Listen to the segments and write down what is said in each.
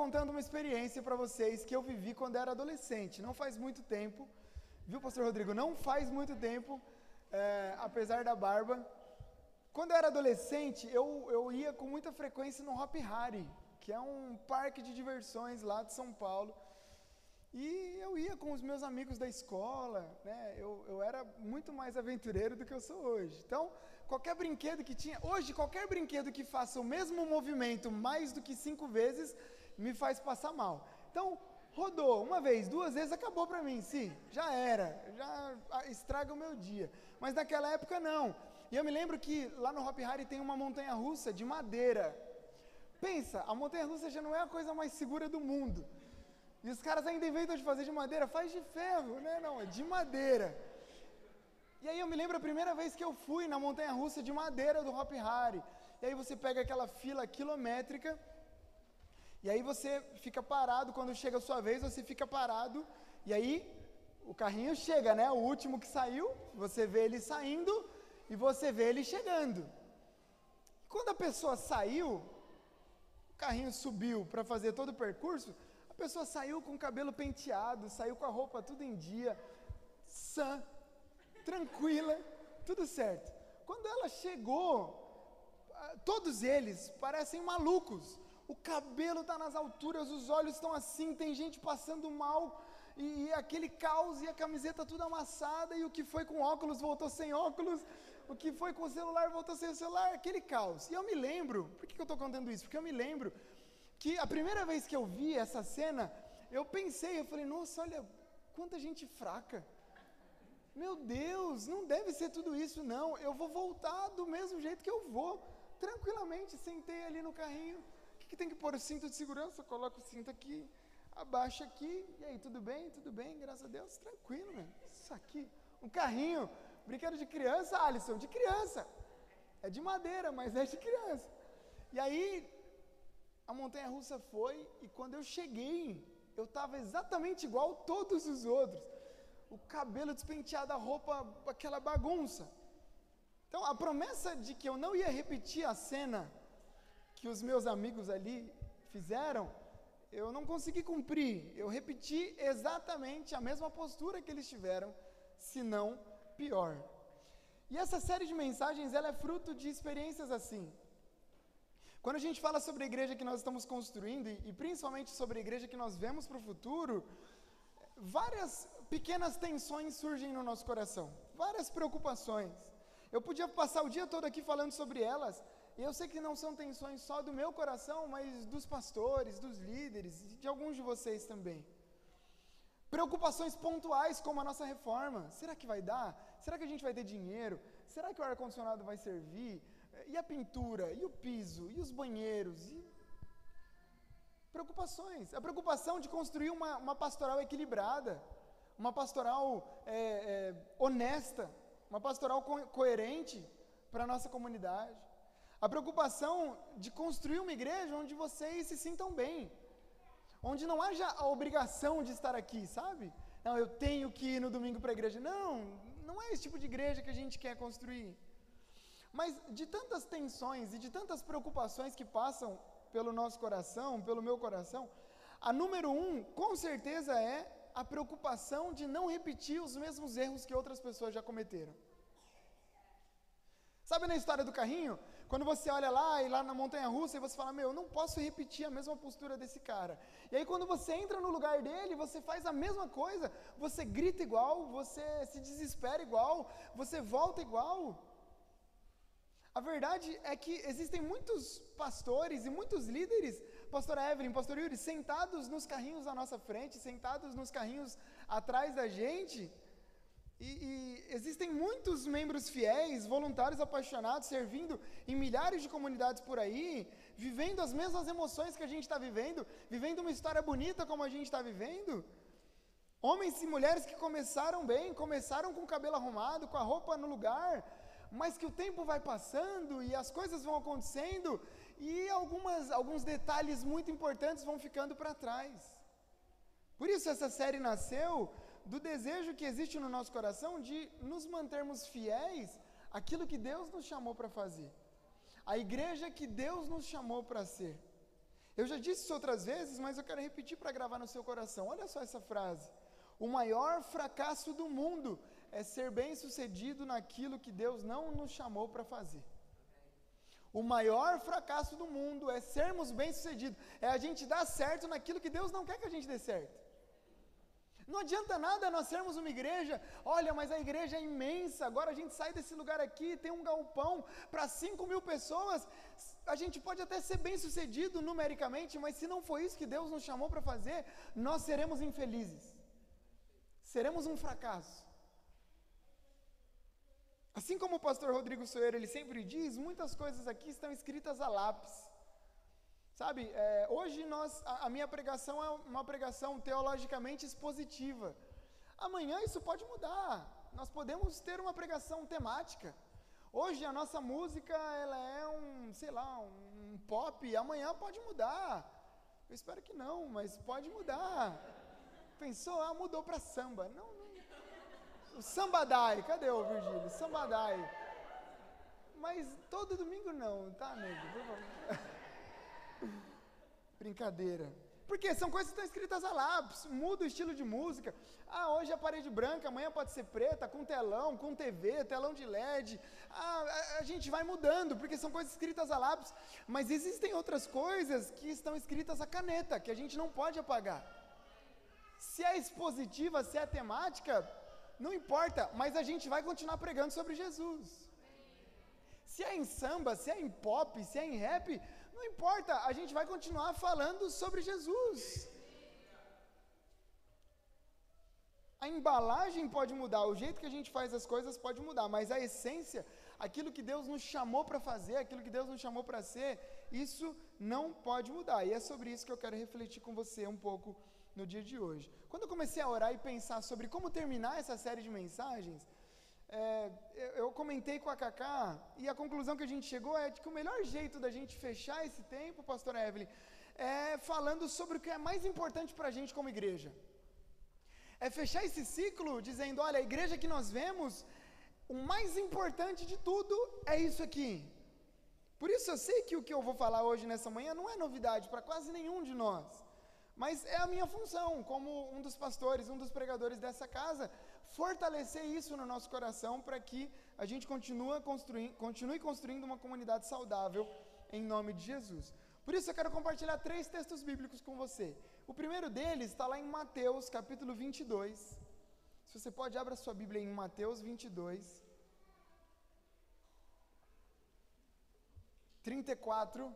contando uma experiência para vocês que eu vivi quando era adolescente. Não faz muito tempo, viu, Pastor Rodrigo? Não faz muito tempo, é, apesar da barba. Quando eu era adolescente, eu, eu ia com muita frequência no Hop Hari, que é um parque de diversões lá de São Paulo. E eu ia com os meus amigos da escola, né? Eu, eu era muito mais aventureiro do que eu sou hoje. Então, qualquer brinquedo que tinha. Hoje, qualquer brinquedo que faça o mesmo movimento mais do que cinco vezes me faz passar mal. Então, rodou uma vez, duas vezes, acabou para mim. Sim, já era. Já estraga o meu dia. Mas naquela época, não. E eu me lembro que lá no Hop Hari tem uma montanha russa de madeira. Pensa, a montanha russa já não é a coisa mais segura do mundo. E os caras ainda inventam de fazer de madeira, faz de ferro, né? Não, é de madeira. E aí eu me lembro a primeira vez que eu fui na montanha russa de madeira do Hop Hari. E aí você pega aquela fila quilométrica, e aí você fica parado, quando chega a sua vez, você fica parado, e aí o carrinho chega, né? O último que saiu, você vê ele saindo e você vê ele chegando. Quando a pessoa saiu, o carrinho subiu para fazer todo o percurso, a pessoa saiu com o cabelo penteado, saiu com a roupa tudo em dia, sã, tranquila, tudo certo. Quando ela chegou, todos eles parecem malucos. O cabelo está nas alturas, os olhos estão assim, tem gente passando mal, e, e, aquele caos, e a camiseta tudo amassada, e o que foi com óculos voltou sem óculos, o que foi com o celular voltou sem celular, aquele caos. E eu me lembro, por que, que eu estou contando isso? Porque eu me lembro que a primeira vez que eu vi essa cena, eu pensei, eu falei, nossa, olha, quanta gente fraca. Meu Deus, não deve ser tudo isso, não. Eu vou voltar do mesmo jeito que eu vou, tranquilamente. Sentei ali no carrinho. Que, tem que pôr? O cinto de segurança? Coloco o cinto aqui, abaixa aqui. E aí, tudo bem? Tudo bem, graças a Deus. Tranquilo, meu. Isso aqui. Um carrinho, brinquedo de criança, Alisson, de criança. É de madeira, mas é de criança. E aí, a montanha russa foi, e quando eu cheguei, eu estava exatamente igual todos os outros o cabelo despenteado, a roupa, aquela bagunça. Então, a promessa de que eu não ia repetir a cena que os meus amigos ali fizeram, eu não consegui cumprir. Eu repeti exatamente a mesma postura que eles tiveram, se não pior. E essa série de mensagens, ela é fruto de experiências assim. Quando a gente fala sobre a igreja que nós estamos construindo, e, e principalmente sobre a igreja que nós vemos para o futuro, várias pequenas tensões surgem no nosso coração, várias preocupações. Eu podia passar o dia todo aqui falando sobre elas, e eu sei que não são tensões só do meu coração, mas dos pastores, dos líderes de alguns de vocês também. Preocupações pontuais como a nossa reforma. Será que vai dar? Será que a gente vai ter dinheiro? Será que o ar-condicionado vai servir? E a pintura? E o piso? E os banheiros? E preocupações. A preocupação de construir uma, uma pastoral equilibrada, uma pastoral é, é, honesta, uma pastoral co coerente para a nossa comunidade. A preocupação de construir uma igreja onde vocês se sintam bem, onde não haja a obrigação de estar aqui, sabe? Não, eu tenho que ir no domingo para a igreja. Não, não é esse tipo de igreja que a gente quer construir. Mas de tantas tensões e de tantas preocupações que passam pelo nosso coração, pelo meu coração, a número um, com certeza, é a preocupação de não repetir os mesmos erros que outras pessoas já cometeram. Sabe na história do carrinho? Quando você olha lá e lá na montanha russa e você fala, meu, eu não posso repetir a mesma postura desse cara. E aí quando você entra no lugar dele, você faz a mesma coisa, você grita igual, você se desespera igual, você volta igual. A verdade é que existem muitos pastores e muitos líderes, pastor Evelyn, pastor Yuri, sentados nos carrinhos à nossa frente, sentados nos carrinhos atrás da gente. E, e existem muitos membros fiéis, voluntários apaixonados, servindo em milhares de comunidades por aí, vivendo as mesmas emoções que a gente está vivendo, vivendo uma história bonita como a gente está vivendo. Homens e mulheres que começaram bem, começaram com o cabelo arrumado, com a roupa no lugar, mas que o tempo vai passando e as coisas vão acontecendo e algumas, alguns detalhes muito importantes vão ficando para trás. Por isso essa série nasceu do desejo que existe no nosso coração de nos mantermos fiéis àquilo que Deus nos chamou para fazer. A igreja que Deus nos chamou para ser. Eu já disse isso outras vezes, mas eu quero repetir para gravar no seu coração. Olha só essa frase. O maior fracasso do mundo é ser bem-sucedido naquilo que Deus não nos chamou para fazer. O maior fracasso do mundo é sermos bem-sucedidos, é a gente dar certo naquilo que Deus não quer que a gente dê certo. Não adianta nada nós sermos uma igreja, olha, mas a igreja é imensa, agora a gente sai desse lugar aqui, tem um galpão para 5 mil pessoas, a gente pode até ser bem sucedido numericamente, mas se não for isso que Deus nos chamou para fazer, nós seremos infelizes, seremos um fracasso. Assim como o pastor Rodrigo Soeiro, ele sempre diz, muitas coisas aqui estão escritas a lápis. Sabe, é, hoje nós, a, a, minha pregação é uma pregação teologicamente expositiva. Amanhã isso pode mudar. Nós podemos ter uma pregação temática. Hoje a nossa música ela é um, sei lá, um pop. Amanhã pode mudar. Eu espero que não, mas pode mudar. Pensou? Ah, mudou para samba. Não, não. O sambadai, cadê o Virgílio? Sambadai. Mas todo domingo não, tá, nego? Por favor. Brincadeira. Porque são coisas que estão escritas a lápis, muda o estilo de música. Ah, hoje a parede branca, amanhã pode ser preta, com telão, com TV, telão de LED. Ah, a, a gente vai mudando, porque são coisas escritas a lápis. Mas existem outras coisas que estão escritas a caneta, que a gente não pode apagar. Se é expositiva, se é temática, não importa, mas a gente vai continuar pregando sobre Jesus. Se é em samba, se é em pop, se é em rap, não importa, a gente vai continuar falando sobre Jesus. A embalagem pode mudar, o jeito que a gente faz as coisas pode mudar, mas a essência, aquilo que Deus nos chamou para fazer, aquilo que Deus nos chamou para ser, isso não pode mudar. E é sobre isso que eu quero refletir com você um pouco no dia de hoje. Quando eu comecei a orar e pensar sobre como terminar essa série de mensagens, é, eu comentei com a Cacá e a conclusão que a gente chegou é de que o melhor jeito da gente fechar esse tempo, pastor Evelyn, é falando sobre o que é mais importante para a gente como igreja. É fechar esse ciclo dizendo: olha, a igreja que nós vemos, o mais importante de tudo é isso aqui. Por isso eu sei que o que eu vou falar hoje nessa manhã não é novidade para quase nenhum de nós, mas é a minha função como um dos pastores, um dos pregadores dessa casa, fortalecer isso no nosso coração para que a gente continue construindo, continue construindo uma comunidade saudável em nome de Jesus. Por isso eu quero compartilhar três textos bíblicos com você. O primeiro deles está lá em Mateus, capítulo 22. Se você pode, abra sua Bíblia em Mateus 22. 34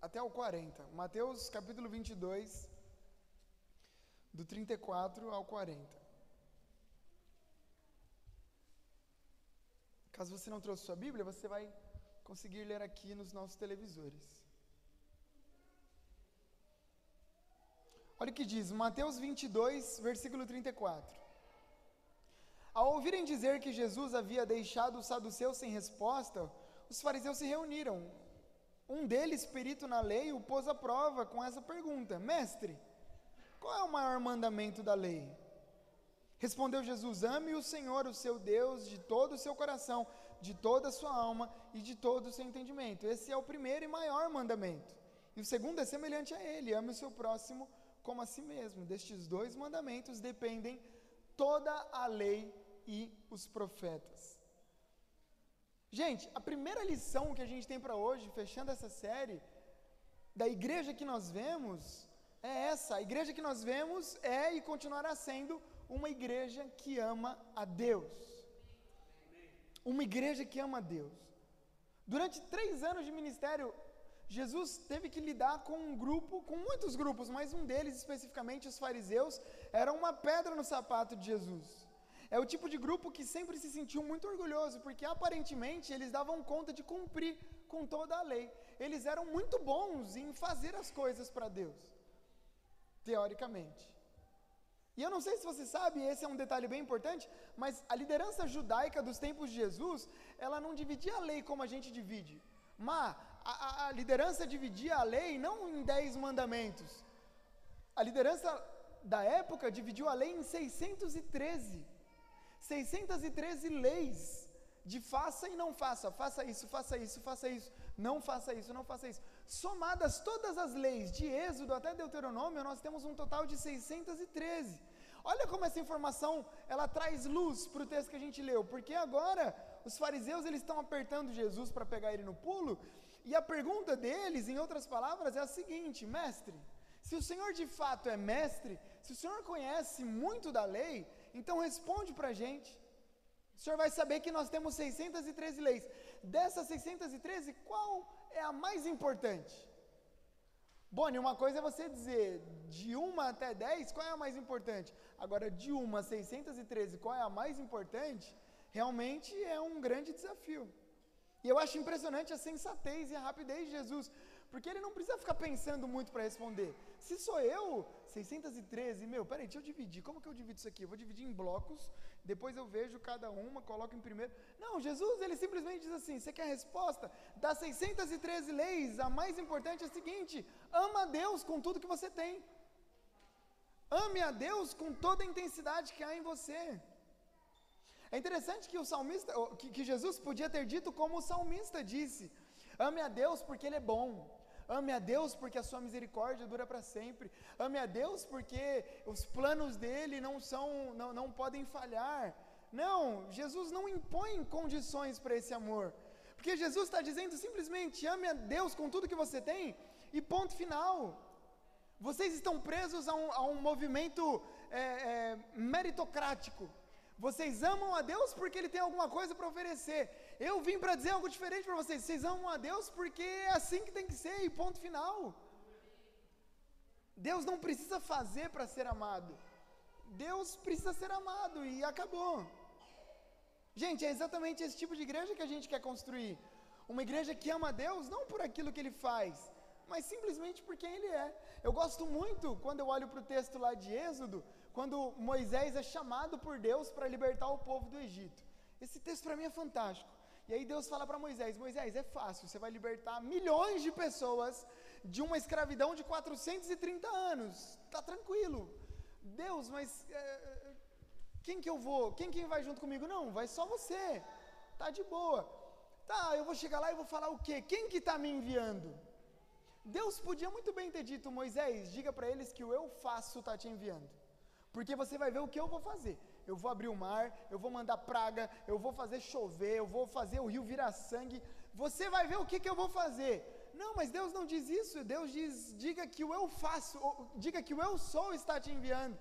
até o 40. Mateus capítulo 22, do 34 ao 40. Caso você não trouxe sua Bíblia, você vai conseguir ler aqui nos nossos televisores. Olha o que diz, Mateus 22, versículo 34. Ao ouvirem dizer que Jesus havia deixado os saduceus sem resposta, os fariseus se reuniram. Um deles, perito na lei, o pôs à prova com essa pergunta: Mestre, qual é o maior mandamento da lei? Respondeu Jesus: Ame o Senhor, o seu Deus, de todo o seu coração, de toda a sua alma e de todo o seu entendimento. Esse é o primeiro e maior mandamento. E o segundo é semelhante a ele: ame o seu próximo como a si mesmo. Destes dois mandamentos dependem toda a lei e os profetas. Gente, a primeira lição que a gente tem para hoje, fechando essa série, da igreja que nós vemos, é essa: a igreja que nós vemos é e continuará sendo uma igreja que ama a Deus. Uma igreja que ama a Deus. Durante três anos de ministério, Jesus teve que lidar com um grupo, com muitos grupos, mas um deles, especificamente os fariseus, era uma pedra no sapato de Jesus. É o tipo de grupo que sempre se sentiu muito orgulhoso, porque aparentemente eles davam conta de cumprir com toda a lei. Eles eram muito bons em fazer as coisas para Deus, teoricamente. E eu não sei se você sabe, esse é um detalhe bem importante, mas a liderança judaica dos tempos de Jesus, ela não dividia a lei como a gente divide. Mas a, a, liderança dividia a lei não em dez mandamentos. A liderança da época dividiu a lei em 613. 613 leis de faça e não faça, faça isso, faça isso, faça isso, não faça isso, não faça isso. somadas todas as leis, de Êxodo até Deuteronômio, nós temos um total de 613. Olha como essa informação, ela traz luz para o texto que a gente leu, porque agora os fariseus eles estão apertando Jesus para pegar ele no pulo, e a pergunta deles, em outras palavras, é a seguinte: mestre, se o Senhor de fato é mestre, se o Senhor conhece muito da lei, então responde para a gente. O Senhor vai saber que nós temos 613 leis. Dessas 613, qual é a mais importante? Boni, uma coisa é você dizer de 1 até 10, qual é a mais importante? Agora, de 1 a 613, qual é a mais importante? Realmente é um grande desafio. E eu acho impressionante a sensatez e a rapidez de Jesus, porque ele não precisa ficar pensando muito para responder. Se sou eu, 613, meu, peraí, deixa eu dividir. Como que eu divido isso aqui? Eu vou dividir em blocos, depois eu vejo cada uma, coloco em primeiro. Não, Jesus, ele simplesmente diz assim: você quer a resposta? Das 613 leis, a mais importante é a seguinte: ama a Deus com tudo que você tem. Ame a Deus com toda a intensidade que há em você. É interessante que o salmista, que, que Jesus podia ter dito como o salmista disse: ame a Deus porque Ele é bom. Ame a Deus porque a sua misericórdia dura para sempre. Ame a Deus porque os planos dele não são, não, não podem falhar. Não, Jesus não impõe condições para esse amor. Porque Jesus está dizendo simplesmente: ame a Deus com tudo que você tem e ponto final. Vocês estão presos a um, a um movimento é, é, meritocrático. Vocês amam a Deus porque Ele tem alguma coisa para oferecer. Eu vim para dizer algo diferente para vocês. Vocês amam a Deus porque é assim que tem que ser, e ponto final. Deus não precisa fazer para ser amado. Deus precisa ser amado e acabou. Gente, é exatamente esse tipo de igreja que a gente quer construir. Uma igreja que ama a Deus não por aquilo que ele faz, mas simplesmente por quem ele é. Eu gosto muito quando eu olho para o texto lá de Êxodo, quando Moisés é chamado por Deus para libertar o povo do Egito. Esse texto para mim é fantástico. E aí Deus fala para Moisés: Moisés, é fácil, você vai libertar milhões de pessoas de uma escravidão de 430 anos. Tá tranquilo. Deus, mas é, quem que eu vou? Quem quem vai junto comigo? Não, vai só você. Tá de boa. Tá, eu vou chegar lá e vou falar o quê? Quem que está me enviando? Deus podia muito bem ter dito, Moisés, diga para eles que o eu faço está te enviando. Porque você vai ver o que eu vou fazer. Eu vou abrir o mar, eu vou mandar praga, eu vou fazer chover, eu vou fazer o rio virar sangue. Você vai ver o que, que eu vou fazer. Não, mas Deus não diz isso. Deus diz: diga que o eu faço, diga que o eu sou está te enviando.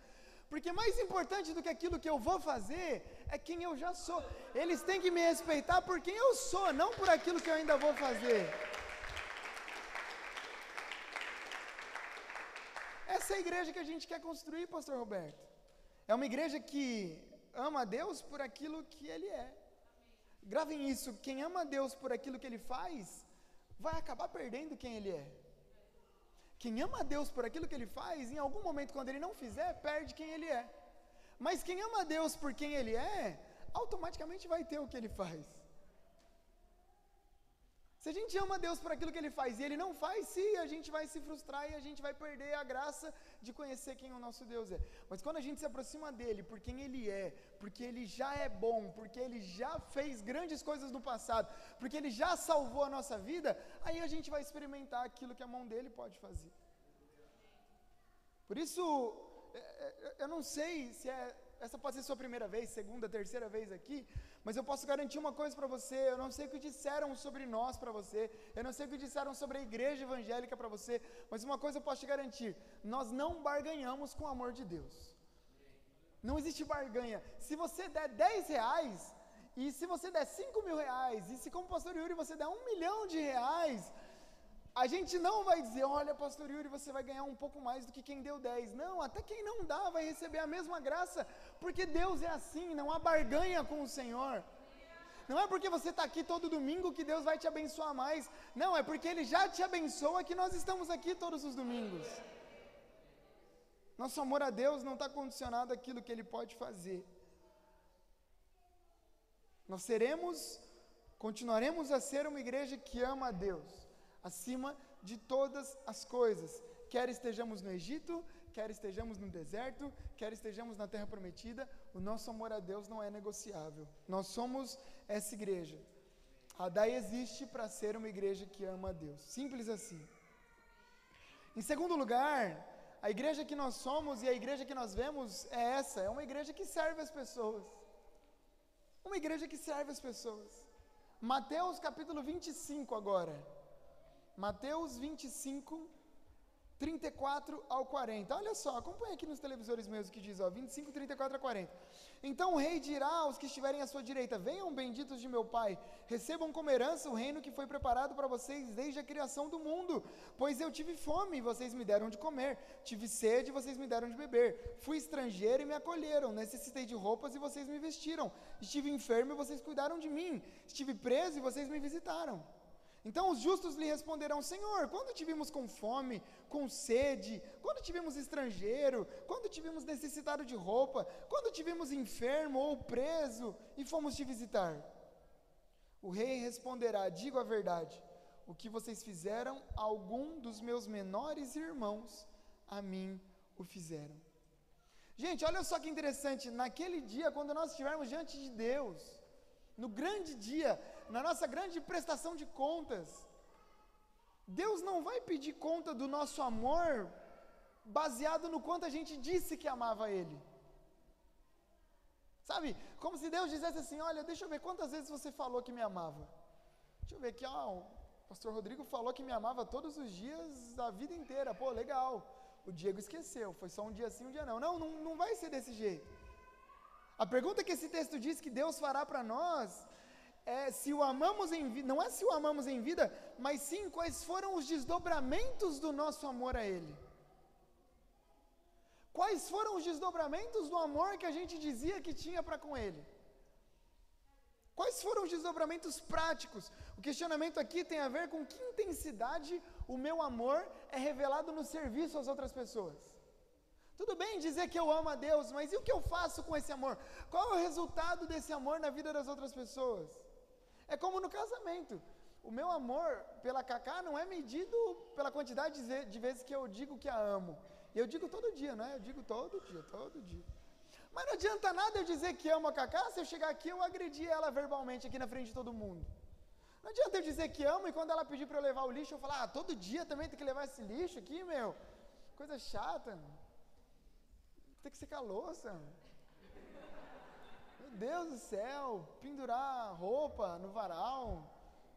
Porque mais importante do que aquilo que eu vou fazer é quem eu já sou. Eles têm que me respeitar por quem eu sou, não por aquilo que eu ainda vou fazer. Essa é a igreja que a gente quer construir, Pastor Roberto. É uma igreja que ama a Deus por aquilo que Ele é. Gravem isso: quem ama a Deus por aquilo que Ele faz, vai acabar perdendo quem Ele é. Quem ama a Deus por aquilo que Ele faz, em algum momento, quando Ele não fizer, perde quem Ele é. Mas quem ama a Deus por quem Ele é, automaticamente vai ter o que Ele faz. Se a gente ama Deus por aquilo que Ele faz e Ele não faz, sim, a gente vai se frustrar e a gente vai perder a graça de conhecer quem o nosso Deus é. Mas quando a gente se aproxima dEle por quem Ele é, porque Ele já é bom, porque Ele já fez grandes coisas no passado, porque Ele já salvou a nossa vida, aí a gente vai experimentar aquilo que a mão dEle pode fazer. Por isso, é, é, eu não sei se é, essa pode ser sua primeira vez, segunda, terceira vez aqui, mas eu posso garantir uma coisa para você: eu não sei o que disseram sobre nós para você, eu não sei o que disseram sobre a igreja evangélica para você, mas uma coisa eu posso te garantir: nós não barganhamos com o amor de Deus. Não existe barganha. Se você der 10 reais, e se você der 5 mil reais, e se como pastor Yuri você der um milhão de reais, a gente não vai dizer, olha, pastor Yuri, você vai ganhar um pouco mais do que quem deu 10. Não, até quem não dá vai receber a mesma graça, porque Deus é assim, não há barganha com o Senhor. Não é porque você está aqui todo domingo que Deus vai te abençoar mais. Não, é porque Ele já te abençoa que nós estamos aqui todos os domingos. Nosso amor a Deus não está condicionado àquilo que Ele pode fazer. Nós seremos, continuaremos a ser uma igreja que ama a Deus acima de todas as coisas. Quer estejamos no Egito, quer estejamos no deserto, quer estejamos na terra prometida, o nosso amor a Deus não é negociável. Nós somos essa igreja. A DAI existe para ser uma igreja que ama a Deus. Simples assim. Em segundo lugar, a igreja que nós somos e a igreja que nós vemos é essa, é uma igreja que serve as pessoas. Uma igreja que serve as pessoas. Mateus capítulo 25 agora. Mateus 25, 34 ao 40. Olha só, acompanha aqui nos televisores mesmo que diz, ó, 25, 34 a 40. Então o rei dirá aos que estiverem à sua direita: Venham, benditos de meu Pai, recebam como herança o reino que foi preparado para vocês desde a criação do mundo. Pois eu tive fome e vocês me deram de comer, tive sede e vocês me deram de beber, fui estrangeiro e me acolheram, necessitei de roupas e vocês me vestiram, estive enfermo e vocês cuidaram de mim, estive preso e vocês me visitaram. Então os justos lhe responderão: Senhor, quando tivemos com fome, com sede, quando tivemos estrangeiro, quando tivemos necessitado de roupa, quando tivemos enfermo ou preso e fomos te visitar? O rei responderá: Digo a verdade, o que vocês fizeram a algum dos meus menores irmãos, a mim o fizeram. Gente, olha só que interessante, naquele dia, quando nós estivermos diante de Deus, no grande dia, na nossa grande prestação de contas, Deus não vai pedir conta do nosso amor baseado no quanto a gente disse que amava Ele. Sabe, como se Deus dissesse assim: Olha, deixa eu ver quantas vezes você falou que me amava. Deixa eu ver aqui, ó, o pastor Rodrigo falou que me amava todos os dias, a vida inteira. Pô, legal. O Diego esqueceu, foi só um dia sim, um dia não. Não, não, não vai ser desse jeito. A pergunta que esse texto diz que Deus fará para nós é se o amamos em vida, não é se o amamos em vida, mas sim quais foram os desdobramentos do nosso amor a Ele. Quais foram os desdobramentos do amor que a gente dizia que tinha para com Ele? Quais foram os desdobramentos práticos? O questionamento aqui tem a ver com que intensidade o meu amor é revelado no serviço às outras pessoas. Tudo bem dizer que eu amo a Deus, mas e o que eu faço com esse amor? Qual é o resultado desse amor na vida das outras pessoas? É como no casamento. O meu amor pela Cacá não é medido pela quantidade de vezes que eu digo que a amo. Eu digo todo dia, não é? Eu digo todo dia, todo dia. Mas não adianta nada eu dizer que amo a Cacá se eu chegar aqui eu agredir ela verbalmente aqui na frente de todo mundo. Não adianta eu dizer que amo e quando ela pedir para eu levar o lixo eu falar, ah, todo dia também tem que levar esse lixo aqui, meu. Coisa chata. Tem que secar a louça. Deus do céu, pendurar roupa no varal.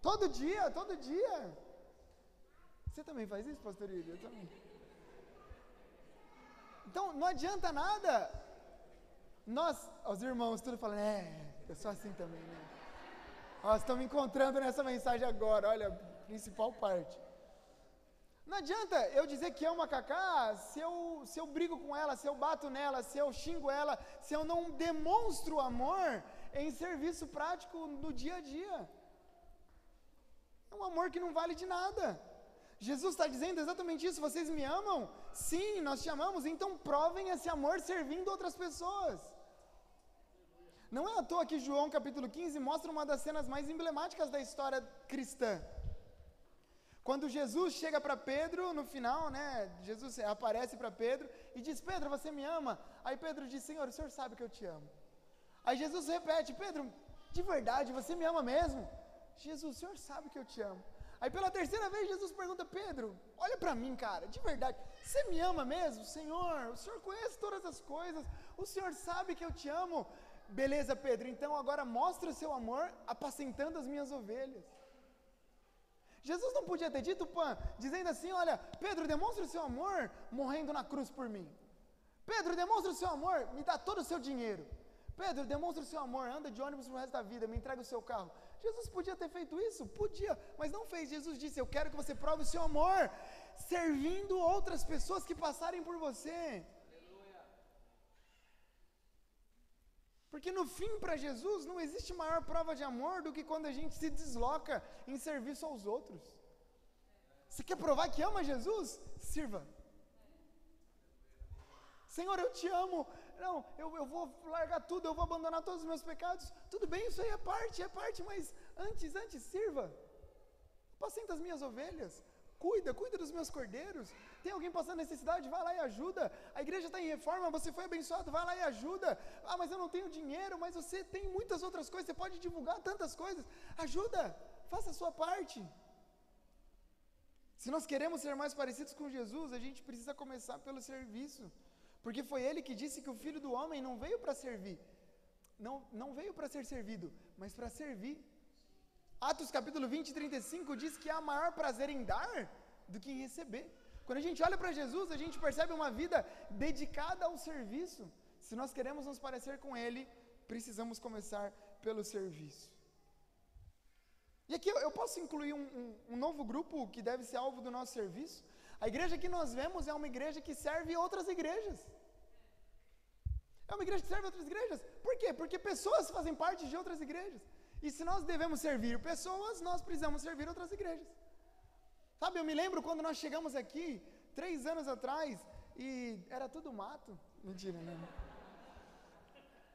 Todo dia, todo dia. Você também faz isso, pastor Ilha? Eu também. Então, não adianta nada. Nós, os irmãos, tudo falando, é, eu sou assim também, né? Nós estamos encontrando nessa mensagem agora, olha, principal parte. Não adianta eu dizer que amo a Cacá se eu, se eu brigo com ela, se eu bato nela, se eu xingo ela, se eu não demonstro amor em serviço prático no dia a dia. É um amor que não vale de nada. Jesus está dizendo exatamente isso. Vocês me amam? Sim, nós te amamos. Então provem esse amor servindo outras pessoas. Não é à toa que João capítulo 15 mostra uma das cenas mais emblemáticas da história cristã. Quando Jesus chega para Pedro, no final, né? Jesus aparece para Pedro e diz: Pedro, você me ama? Aí Pedro diz: Senhor, o senhor sabe que eu te amo. Aí Jesus repete: Pedro, de verdade, você me ama mesmo? Jesus, o senhor sabe que eu te amo. Aí pela terceira vez Jesus pergunta: Pedro, olha para mim, cara, de verdade, você me ama mesmo? Senhor, o senhor conhece todas as coisas, o senhor sabe que eu te amo. Beleza, Pedro, então agora mostra o seu amor apacentando as minhas ovelhas. Jesus não podia ter dito, Pan, dizendo assim: Olha, Pedro, demonstra o seu amor morrendo na cruz por mim. Pedro, demonstra o seu amor, me dá todo o seu dinheiro. Pedro, demonstra o seu amor, anda de ônibus pro resto da vida, me entrega o seu carro. Jesus podia ter feito isso? Podia, mas não fez. Jesus disse: Eu quero que você prove o seu amor, servindo outras pessoas que passarem por você. Porque no fim, para Jesus, não existe maior prova de amor do que quando a gente se desloca em serviço aos outros. Você quer provar que ama Jesus? Sirva. Senhor, eu te amo. Não, eu, eu vou largar tudo, eu vou abandonar todos os meus pecados. Tudo bem, isso aí é parte, é parte, mas antes, antes, sirva. Apacenta as minhas ovelhas. Cuida, cuida dos meus cordeiros. Tem alguém passando necessidade? Vai lá e ajuda. A igreja está em reforma, você foi abençoado, vai lá e ajuda. Ah, mas eu não tenho dinheiro, mas você tem muitas outras coisas, você pode divulgar tantas coisas. Ajuda, faça a sua parte. Se nós queremos ser mais parecidos com Jesus, a gente precisa começar pelo serviço. Porque foi ele que disse que o filho do homem não veio para servir, não, não veio para ser servido, mas para servir. Atos capítulo 20, 35 diz que há maior prazer em dar do que em receber. Quando a gente olha para Jesus, a gente percebe uma vida dedicada ao serviço. Se nós queremos nos parecer com Ele, precisamos começar pelo serviço. E aqui eu posso incluir um, um, um, novo grupo que deve ser alvo do nosso serviço. A igreja que nós vemos é uma igreja que serve outras igrejas. É uma igreja que serve outras igrejas. Por quê? Porque pessoas fazem parte de outras igrejas. E se nós devemos servir pessoas, nós precisamos servir outras igrejas. Sabe, eu me lembro quando nós chegamos aqui, três anos atrás, e era tudo mato. Mentira, né?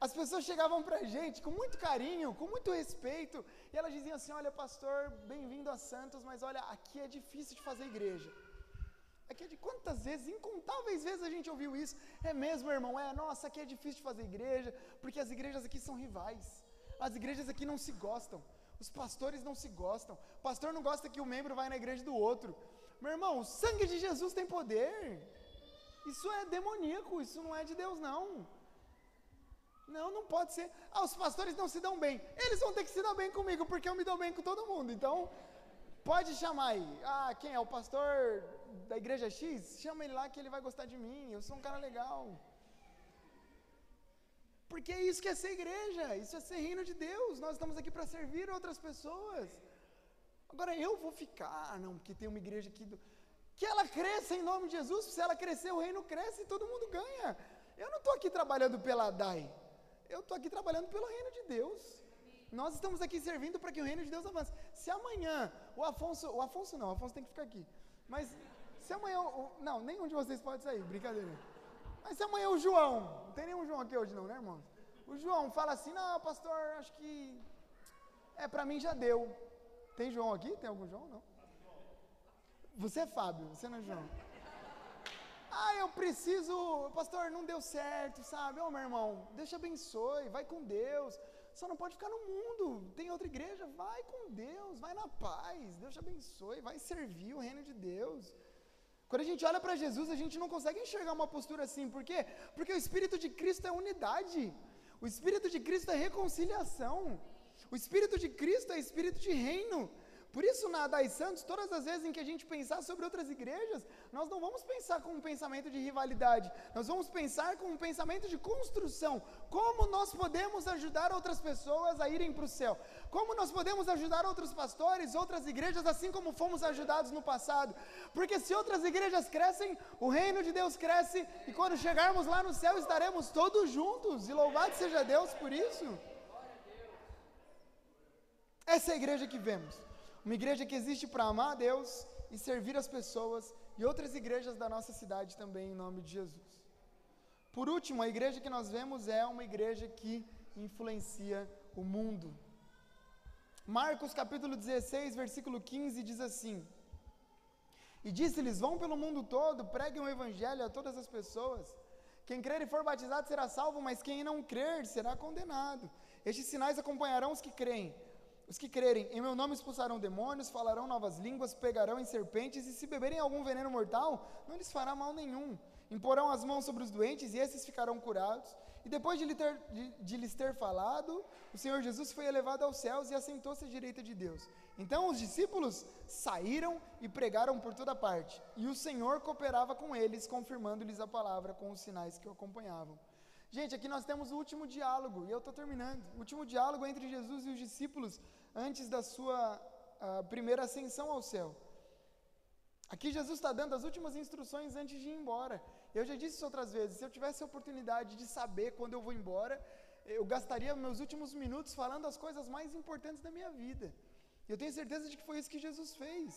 As pessoas chegavam pra gente com muito carinho, com muito respeito, e elas diziam assim: Olha, pastor, bem-vindo a Santos, mas olha, aqui é difícil de fazer igreja. Aqui é de quantas vezes, incontáveis vezes a gente ouviu isso. É mesmo, irmão? É, nossa, aqui é difícil de fazer igreja, porque as igrejas aqui são rivais. As igrejas aqui não se gostam. Os pastores não se gostam. O pastor não gosta que o membro vai na igreja do outro. Meu irmão, o sangue de Jesus tem poder. Isso é demoníaco, isso não é de Deus, não. Não, não pode ser. Ah, os pastores não se dão bem. Eles vão ter que se dar bem comigo, porque eu me dou bem com todo mundo. Então, pode chamar aí. Ah, quem é? O pastor da igreja X? Chama ele lá que ele vai gostar de mim. Eu sou um cara legal. Porque é isso que é ser igreja, isso é ser reino de Deus. Nós estamos aqui para servir outras pessoas. Agora eu vou ficar, ah, não, porque tem uma igreja aqui do... que ela cresça em nome de Jesus. Se ela crescer, o reino cresce e todo mundo ganha. Eu não estou aqui trabalhando pela DAI. Eu estou aqui trabalhando pelo reino de Deus. Nós estamos aqui servindo para que o reino de Deus avance. Se amanhã o Afonso, o Afonso não, o Afonso tem que ficar aqui. Mas se amanhã, o, não, nenhum de vocês pode sair, brincadeira. Mas se amanhã o João, não tem nenhum João aqui hoje não, né, irmãos? O João fala assim: "Não, pastor, acho que é para mim já deu". Tem João aqui? Tem algum João? Não. Você é Fábio, você não é João. Ah, eu preciso, pastor, não deu certo, sabe? Ô, oh, meu irmão, te abençoe, vai com Deus. Só não pode ficar no mundo. Tem outra igreja, vai com Deus, vai na paz. Deus te abençoe, vai servir o reino de Deus. Quando a gente olha para Jesus, a gente não consegue enxergar uma postura assim. Por quê? Porque o Espírito de Cristo é unidade. O Espírito de Cristo é reconciliação. O Espírito de Cristo é Espírito de reino. Por isso, na Dai Santos, todas as vezes em que a gente pensar sobre outras igrejas, nós não vamos pensar com um pensamento de rivalidade, nós vamos pensar com um pensamento de construção. Como nós podemos ajudar outras pessoas a irem para o céu? Como nós podemos ajudar outros pastores, outras igrejas, assim como fomos ajudados no passado? Porque se outras igrejas crescem, o reino de Deus cresce, e quando chegarmos lá no céu, estaremos todos juntos, e louvado seja Deus por isso. Essa é a igreja que vemos. Uma igreja que existe para amar a Deus e servir as pessoas e outras igrejas da nossa cidade também, em nome de Jesus. Por último, a igreja que nós vemos é uma igreja que influencia o mundo. Marcos capítulo 16, versículo 15 diz assim: E disse-lhes: Vão pelo mundo todo, preguem o evangelho a todas as pessoas. Quem crer e for batizado será salvo, mas quem não crer será condenado. Estes sinais acompanharão os que creem. Os que crerem em meu nome expulsarão demônios, falarão novas línguas, pegarão em serpentes, e se beberem algum veneno mortal, não lhes fará mal nenhum. Imporão as mãos sobre os doentes, e esses ficarão curados. E depois de, lhe ter, de, de lhes ter falado, o Senhor Jesus foi elevado aos céus e assentou-se à direita de Deus. Então os discípulos saíram e pregaram por toda parte. E o Senhor cooperava com eles, confirmando-lhes a palavra com os sinais que o acompanhavam. Gente, aqui nós temos o último diálogo, e eu estou terminando. O último diálogo entre Jesus e os discípulos antes da sua primeira ascensão ao céu. Aqui Jesus está dando as últimas instruções antes de ir embora. Eu já disse isso outras vezes. Se eu tivesse a oportunidade de saber quando eu vou embora, eu gastaria meus últimos minutos falando as coisas mais importantes da minha vida. Eu tenho certeza de que foi isso que Jesus fez.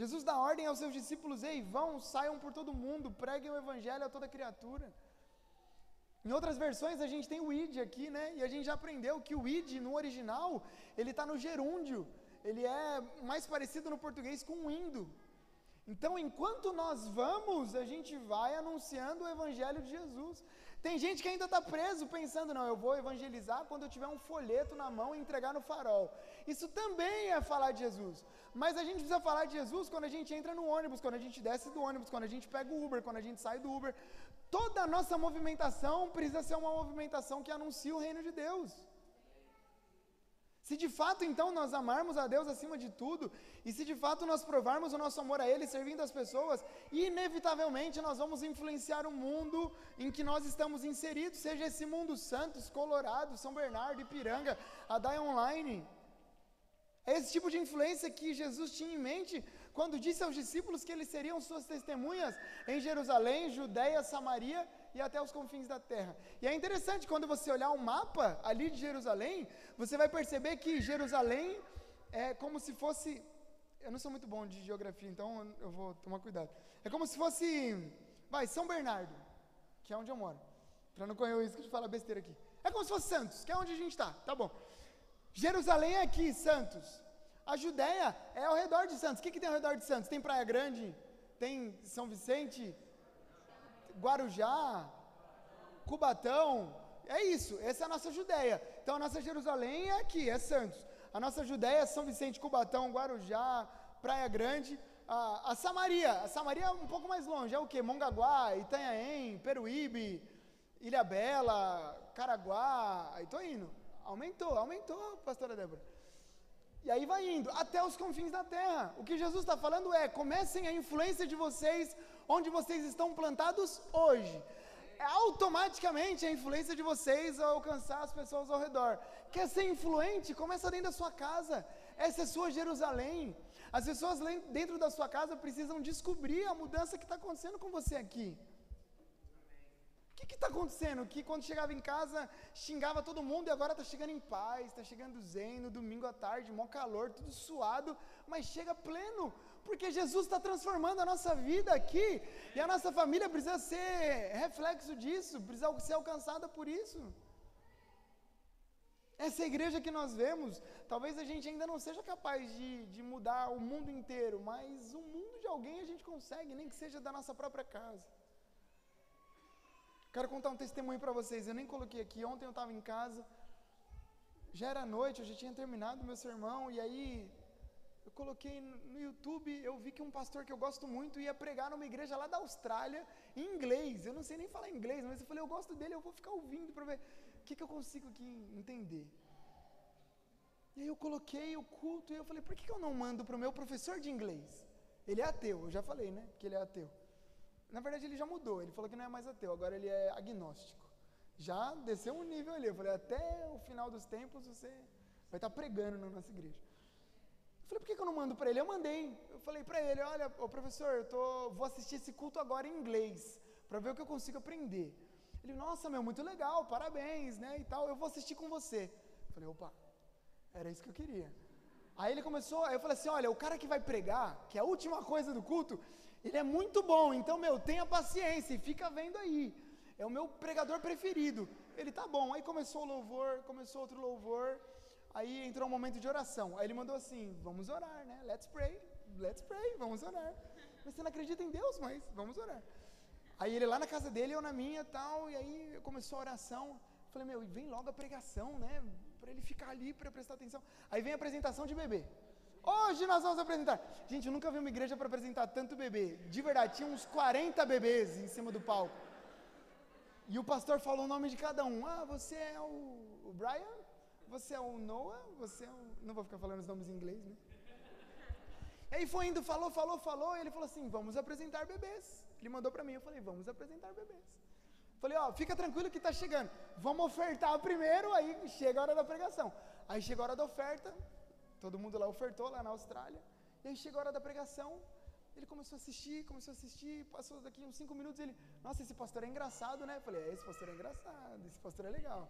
Jesus dá ordem aos seus discípulos: ei, vão, saiam por todo mundo, preguem o evangelho a toda criatura. Em outras versões a gente tem o id aqui, né? E a gente já aprendeu que o id no original, ele está no gerúndio. Ele é mais parecido no português com o indo. Então, enquanto nós vamos, a gente vai anunciando o evangelho de Jesus. Tem gente que ainda está preso pensando, não, eu vou evangelizar quando eu tiver um folheto na mão e entregar no farol. Isso também é falar de Jesus. Mas a gente precisa falar de Jesus quando a gente entra no ônibus, quando a gente desce do ônibus, quando a gente pega o Uber, quando a gente sai do Uber. Toda a nossa movimentação precisa ser uma movimentação que anuncia o reino de Deus. Se de fato então nós amarmos a Deus acima de tudo, e se de fato nós provarmos o nosso amor a Ele servindo as pessoas, inevitavelmente nós vamos influenciar o mundo em que nós estamos inseridos, seja esse mundo Santos, Colorado, São Bernardo, Ipiranga, a Online. É esse tipo de influência que Jesus tinha em mente quando disse aos discípulos que eles seriam suas testemunhas em Jerusalém, Judéia, Samaria e até os confins da terra. E é interessante quando você olhar um mapa ali de Jerusalém, você vai perceber que Jerusalém é como se fosse. Eu não sou muito bom de geografia, então eu vou tomar cuidado. É como se fosse. Vai, São Bernardo, que é onde eu moro. Para não correr o risco de falar besteira aqui. É como se fosse Santos, que é onde a gente está. Tá bom. Jerusalém é aqui, Santos. A Judéia é ao redor de Santos. O que, que tem ao redor de Santos? Tem Praia Grande, tem São Vicente, Guarujá, Cubatão, é isso, essa é a nossa Judéia. Então a nossa Jerusalém é aqui, é Santos. A nossa Judéia é São Vicente, Cubatão, Guarujá, Praia Grande. A, a Samaria, a Samaria é um pouco mais longe, é o que? Mongaguá, Itanhaém, Peruíbe, Ilha Bela, Caraguá, tô indo. Aumentou, aumentou, pastora Débora. E aí vai indo, até os confins da terra. O que Jesus está falando é: comecem a influência de vocês onde vocês estão plantados hoje. É automaticamente a influência de vocês a alcançar as pessoas ao redor. Quer ser influente? Começa dentro da sua casa. Essa é sua Jerusalém. As pessoas dentro da sua casa precisam descobrir a mudança que está acontecendo com você aqui. Que está acontecendo? Que quando chegava em casa xingava todo mundo e agora está chegando em paz, está chegando zen no domingo à tarde, mó calor, tudo suado, mas chega pleno, porque Jesus está transformando a nossa vida aqui e a nossa família precisa ser reflexo disso, precisa ser alcançada por isso. Essa igreja que nós vemos, talvez a gente ainda não seja capaz de, de mudar o mundo inteiro, mas o mundo de alguém a gente consegue, nem que seja da nossa própria casa. Quero contar um testemunho para vocês. Eu nem coloquei aqui. Ontem eu estava em casa, já era noite, eu já tinha terminado meu sermão, e aí eu coloquei no YouTube, eu vi que um pastor que eu gosto muito ia pregar numa igreja lá da Austrália, em inglês. Eu não sei nem falar inglês, mas eu falei, eu gosto dele, eu vou ficar ouvindo para ver o que, que eu consigo aqui entender. E aí eu coloquei o culto e eu falei, por que, que eu não mando para o meu professor de inglês? Ele é ateu, eu já falei, né? Que ele é ateu. Na verdade, ele já mudou, ele falou que não é mais ateu, agora ele é agnóstico. Já desceu um nível ali. Eu falei, até o final dos tempos você vai estar pregando na nossa igreja. Eu falei, por que, que eu não mando para ele? Eu mandei. Eu falei para ele, olha, ô, professor, eu tô, vou assistir esse culto agora em inglês, para ver o que eu consigo aprender. Ele, nossa, meu, muito legal, parabéns, né, e tal, eu vou assistir com você. Eu falei, opa, era isso que eu queria. Aí ele começou, aí eu falei assim, olha, o cara que vai pregar, que é a última coisa do culto, ele é muito bom, então, meu, tenha paciência e fica vendo aí. É o meu pregador preferido. Ele tá bom. Aí começou o louvor, começou outro louvor. Aí entrou um momento de oração. Aí ele mandou assim: vamos orar, né? Let's pray, let's pray, vamos orar. Mas você não acredita em Deus, mas vamos orar. Aí ele lá na casa dele, eu na minha tal. E aí começou a oração. Falei, meu, vem logo a pregação, né? Para ele ficar ali, para prestar atenção. Aí vem a apresentação de bebê. Hoje nós vamos apresentar. Gente, eu nunca vi uma igreja para apresentar tanto bebê. De verdade, tinha uns 40 bebês em cima do palco. E o pastor falou o nome de cada um. Ah, você é o, Brian? Você é o Noah? Você é o. Não vou ficar falando os nomes em inglês, né? E aí foi indo, falou, falou, falou. E ele falou assim: vamos apresentar bebês. Ele mandou para mim. Eu falei: vamos apresentar bebês. Falei: ó, fica tranquilo que está chegando. Vamos ofertar primeiro, aí chega a hora da pregação. Aí chega a hora da oferta. Todo mundo lá ofertou, lá na Austrália. E aí chega a hora da pregação. Ele começou a assistir, começou a assistir, passou daqui uns cinco minutos, ele, nossa, esse pastor é engraçado, né? Eu falei, é, esse pastor é engraçado, esse pastor é legal.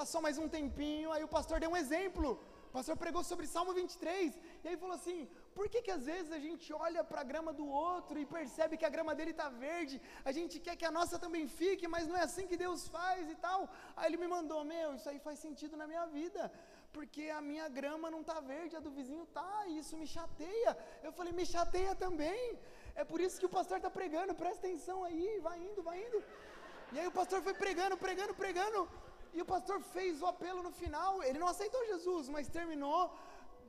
Passou mais um tempinho, aí o pastor deu um exemplo. O pastor pregou sobre Salmo 23, e aí falou assim: por que, que às vezes a gente olha para a grama do outro e percebe que a grama dele está verde, a gente quer que a nossa também fique, mas não é assim que Deus faz e tal? Aí ele me mandou: meu, isso aí faz sentido na minha vida, porque a minha grama não está verde, a do vizinho está, e isso me chateia. Eu falei: me chateia também. É por isso que o pastor está pregando, presta atenção aí, vai indo, vai indo. E aí o pastor foi pregando, pregando, pregando. E o pastor fez o apelo no final. Ele não aceitou Jesus, mas terminou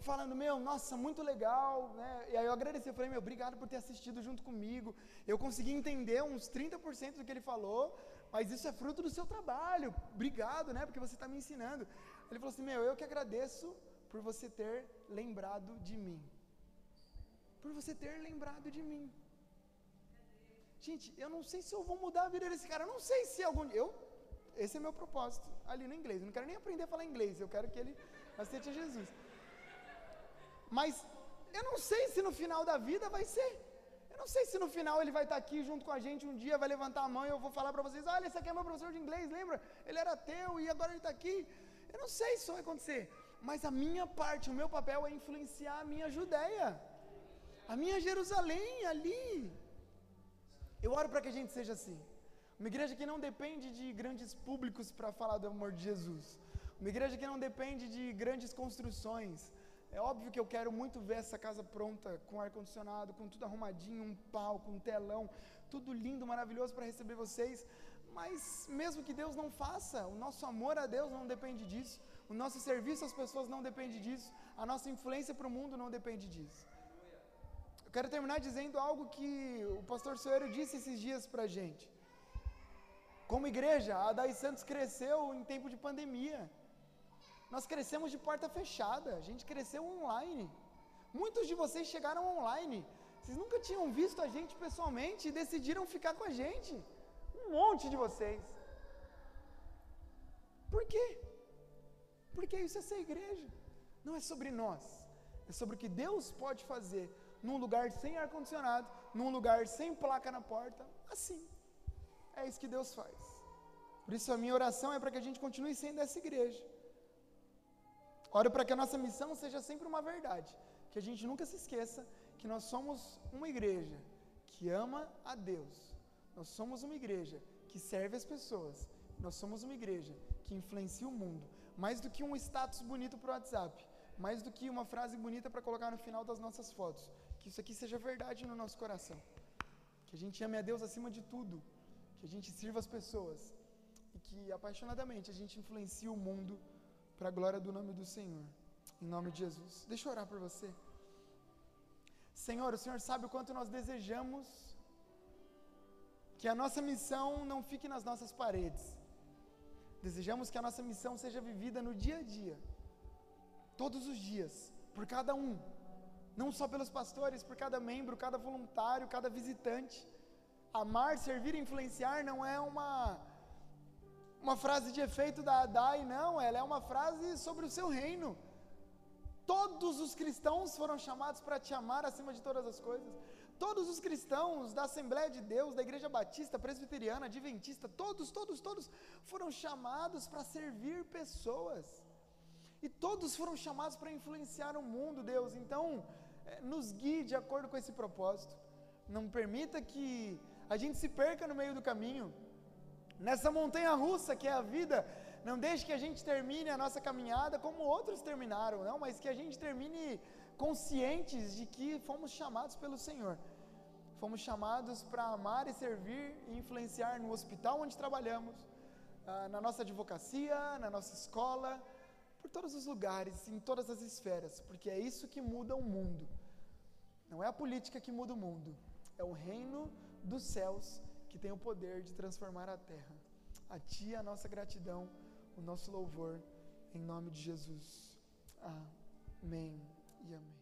falando, meu, nossa, muito legal, né? E aí eu agradeci, eu falei, meu, obrigado por ter assistido junto comigo. Eu consegui entender uns 30% do que ele falou, mas isso é fruto do seu trabalho. Obrigado, né? Porque você está me ensinando. Ele falou assim, meu, eu que agradeço por você ter lembrado de mim. Por você ter lembrado de mim. Gente, eu não sei se eu vou mudar a vida desse cara. Eu não sei se algum eu esse é meu propósito ali no inglês. Eu não quero nem aprender a falar inglês. Eu quero que ele aceite a Jesus. Mas eu não sei se no final da vida vai ser. Eu não sei se no final ele vai estar aqui junto com a gente um dia, vai levantar a mão e eu vou falar para vocês: olha, esse aqui é meu professor de inglês, lembra? Ele era teu e agora ele está aqui. Eu não sei se isso vai acontecer. Mas a minha parte, o meu papel é influenciar a minha Judéia, a minha Jerusalém ali. Eu oro para que a gente seja assim. Uma igreja que não depende de grandes públicos para falar do amor de Jesus. Uma igreja que não depende de grandes construções. É óbvio que eu quero muito ver essa casa pronta, com ar-condicionado, com tudo arrumadinho, um palco, um telão, tudo lindo, maravilhoso para receber vocês. Mas mesmo que Deus não faça, o nosso amor a Deus não depende disso. O nosso serviço às pessoas não depende disso. A nossa influência para o mundo não depende disso. Eu quero terminar dizendo algo que o pastor Soeiro disse esses dias para a gente. Como igreja, a Dai Santos cresceu em tempo de pandemia. Nós crescemos de porta fechada, a gente cresceu online. Muitos de vocês chegaram online. Vocês nunca tinham visto a gente pessoalmente e decidiram ficar com a gente. Um monte de vocês. Por quê? Porque isso é ser igreja. Não é sobre nós. É sobre o que Deus pode fazer num lugar sem ar-condicionado, num lugar sem placa na porta. Assim. É isso que Deus faz. Por isso a minha oração é para que a gente continue sendo essa igreja. Oro para que a nossa missão seja sempre uma verdade, que a gente nunca se esqueça que nós somos uma igreja que ama a Deus. Nós somos uma igreja que serve as pessoas. Nós somos uma igreja que influencia o mundo, mais do que um status bonito para o WhatsApp, mais do que uma frase bonita para colocar no final das nossas fotos. Que isso aqui seja verdade no nosso coração. Que a gente ame a Deus acima de tudo que a gente sirva as pessoas e que apaixonadamente a gente influencie o mundo para a glória do nome do Senhor. Em nome de Jesus. Deixa eu orar por você. Senhor, o Senhor sabe o quanto nós desejamos que a nossa missão não fique nas nossas paredes. Desejamos que a nossa missão seja vivida no dia a dia, todos os dias, por cada um, não só pelos pastores, por cada membro, cada voluntário, cada visitante amar, servir e influenciar não é uma uma frase de efeito da Adai, não, ela é uma frase sobre o seu reino. Todos os cristãos foram chamados para te amar acima de todas as coisas. Todos os cristãos da Assembleia de Deus, da Igreja Batista, Presbiteriana, Adventista, todos, todos, todos foram chamados para servir pessoas. E todos foram chamados para influenciar o mundo, Deus. Então, eh, nos guie de acordo com esse propósito. Não permita que a gente se perca no meio do caminho. Nessa montanha russa que é a vida, não deixe que a gente termine a nossa caminhada como outros terminaram, não, mas que a gente termine conscientes de que fomos chamados pelo Senhor. Fomos chamados para amar e servir e influenciar no hospital onde trabalhamos, ah, na nossa advocacia, na nossa escola, por todos os lugares, em todas as esferas, porque é isso que muda o mundo. Não é a política que muda o mundo, é o reino dos céus que tem o poder de transformar a terra. A Ti a nossa gratidão, o nosso louvor, em nome de Jesus. Amém e amém.